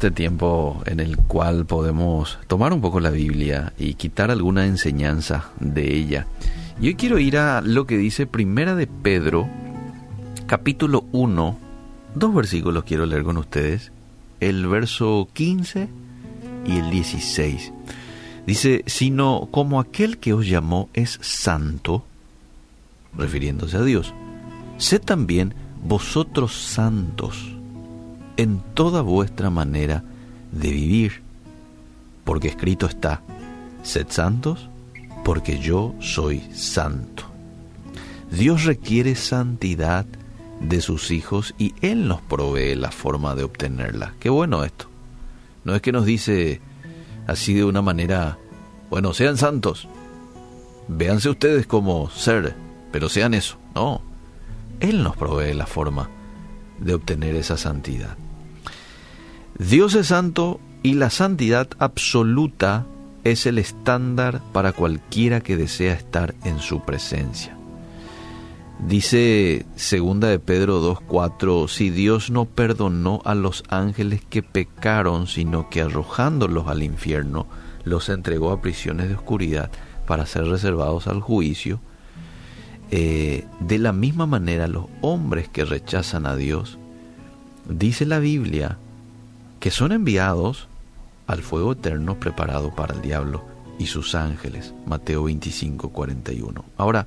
este tiempo en el cual podemos tomar un poco la Biblia y quitar alguna enseñanza de ella. Y hoy quiero ir a lo que dice Primera de Pedro, capítulo 1, dos versículos quiero leer con ustedes, el verso 15 y el 16. Dice, sino como aquel que os llamó es santo, refiriéndose a Dios, sed también vosotros santos en toda vuestra manera de vivir, porque escrito está, sed santos, porque yo soy santo. Dios requiere santidad de sus hijos y Él nos provee la forma de obtenerla. Qué bueno esto. No es que nos dice así de una manera, bueno, sean santos, véanse ustedes como ser, pero sean eso. No, Él nos provee la forma de obtener esa santidad. Dios es santo y la santidad absoluta es el estándar para cualquiera que desea estar en su presencia. Dice segunda de Pedro 2:4, si Dios no perdonó a los ángeles que pecaron, sino que arrojándolos al infierno, los entregó a prisiones de oscuridad para ser reservados al juicio, eh, de la misma manera los hombres que rechazan a Dios, dice la Biblia, que son enviados al fuego eterno preparado para el diablo y sus ángeles. Mateo 25, 41. Ahora,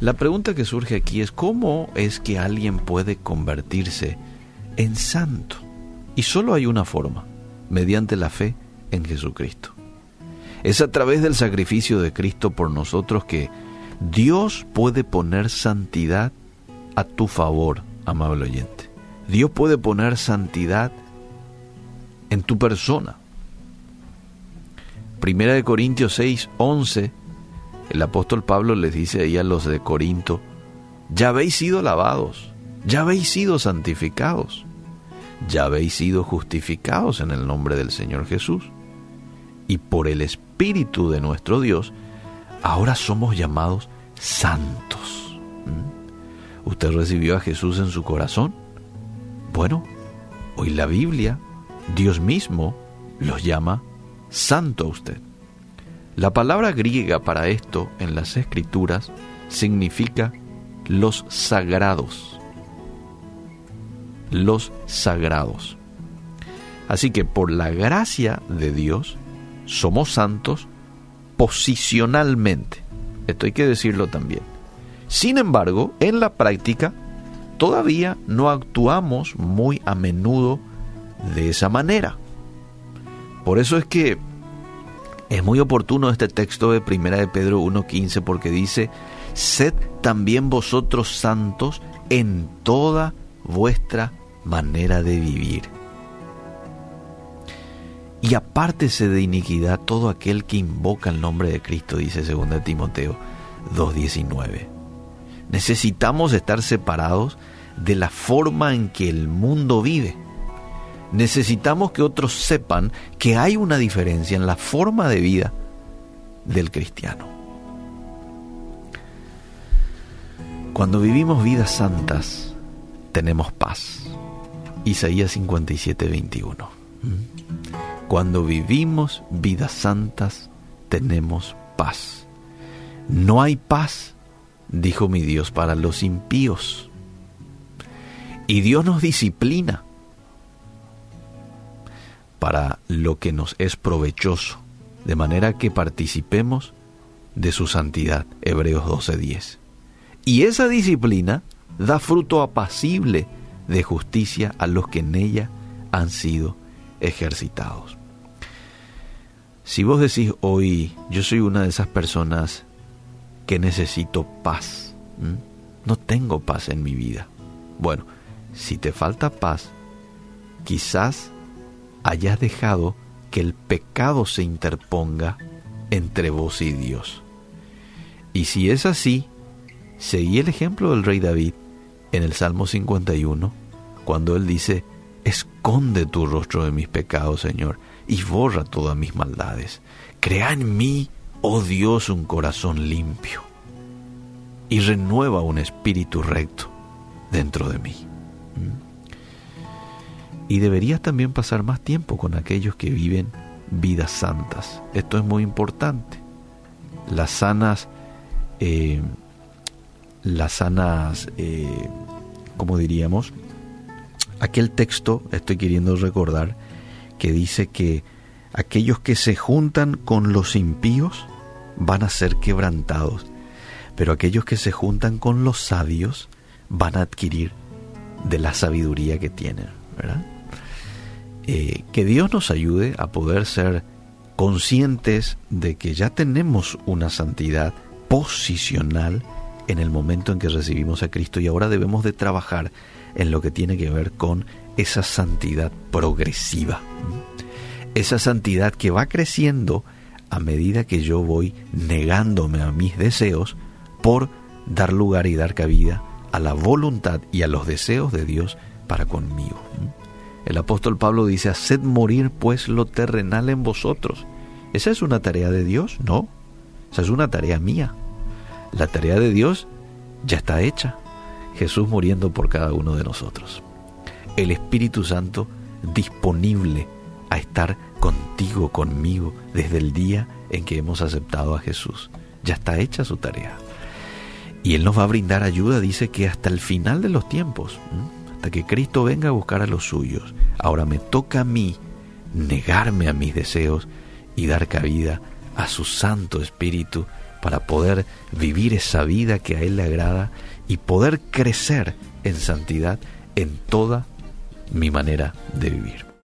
la pregunta que surge aquí es cómo es que alguien puede convertirse en santo. Y solo hay una forma, mediante la fe en Jesucristo. Es a través del sacrificio de Cristo por nosotros que Dios puede poner santidad a tu favor, amable oyente. Dios puede poner santidad en tu persona. Primera de Corintios 6, 11, el apóstol Pablo les dice ahí a los de Corinto, ya habéis sido lavados, ya habéis sido santificados, ya habéis sido justificados en el nombre del Señor Jesús. Y por el Espíritu de nuestro Dios, ahora somos llamados santos. ¿Mm? ¿Usted recibió a Jesús en su corazón? Bueno, hoy la Biblia Dios mismo los llama santo a usted. La palabra griega para esto en las escrituras significa los sagrados. Los sagrados. Así que por la gracia de Dios somos santos posicionalmente. Esto hay que decirlo también. Sin embargo, en la práctica todavía no actuamos muy a menudo de esa manera. Por eso es que es muy oportuno este texto de Primera de Pedro 1.15 porque dice, sed también vosotros santos en toda vuestra manera de vivir. Y apártese de iniquidad todo aquel que invoca el nombre de Cristo, dice 2 Timoteo 2.19. Necesitamos estar separados de la forma en que el mundo vive necesitamos que otros sepan que hay una diferencia en la forma de vida del cristiano. Cuando vivimos vidas santas, tenemos paz. Isaías 57, 21. Cuando vivimos vidas santas, tenemos paz. No hay paz, dijo mi Dios, para los impíos. Y Dios nos disciplina para lo que nos es provechoso, de manera que participemos de su santidad. Hebreos 12:10. Y esa disciplina da fruto apacible de justicia a los que en ella han sido ejercitados. Si vos decís hoy, yo soy una de esas personas que necesito paz, no tengo paz en mi vida. Bueno, si te falta paz, quizás hayas dejado que el pecado se interponga entre vos y Dios. Y si es así, seguí el ejemplo del rey David en el Salmo 51, cuando él dice, esconde tu rostro de mis pecados, Señor, y borra todas mis maldades. Crea en mí, oh Dios, un corazón limpio, y renueva un espíritu recto dentro de mí. ¿Mm? y deberías también pasar más tiempo con aquellos que viven vidas santas. Esto es muy importante. Las sanas, eh, las sanas, eh, como diríamos, aquel texto, estoy queriendo recordar, que dice que aquellos que se juntan con los impíos van a ser quebrantados, pero aquellos que se juntan con los sabios van a adquirir de la sabiduría que tienen. Eh, que Dios nos ayude a poder ser conscientes de que ya tenemos una santidad posicional en el momento en que recibimos a Cristo y ahora debemos de trabajar en lo que tiene que ver con esa santidad progresiva. Esa santidad que va creciendo a medida que yo voy negándome a mis deseos por dar lugar y dar cabida a la voluntad y a los deseos de Dios para conmigo. El apóstol Pablo dice, haced morir pues lo terrenal en vosotros. ¿Esa es una tarea de Dios? No, esa es una tarea mía. La tarea de Dios ya está hecha. Jesús muriendo por cada uno de nosotros. El Espíritu Santo disponible a estar contigo, conmigo, desde el día en que hemos aceptado a Jesús. Ya está hecha su tarea. Y Él nos va a brindar ayuda, dice que hasta el final de los tiempos, hasta que Cristo venga a buscar a los suyos. Ahora me toca a mí negarme a mis deseos y dar cabida a su Santo Espíritu para poder vivir esa vida que a Él le agrada y poder crecer en santidad en toda mi manera de vivir.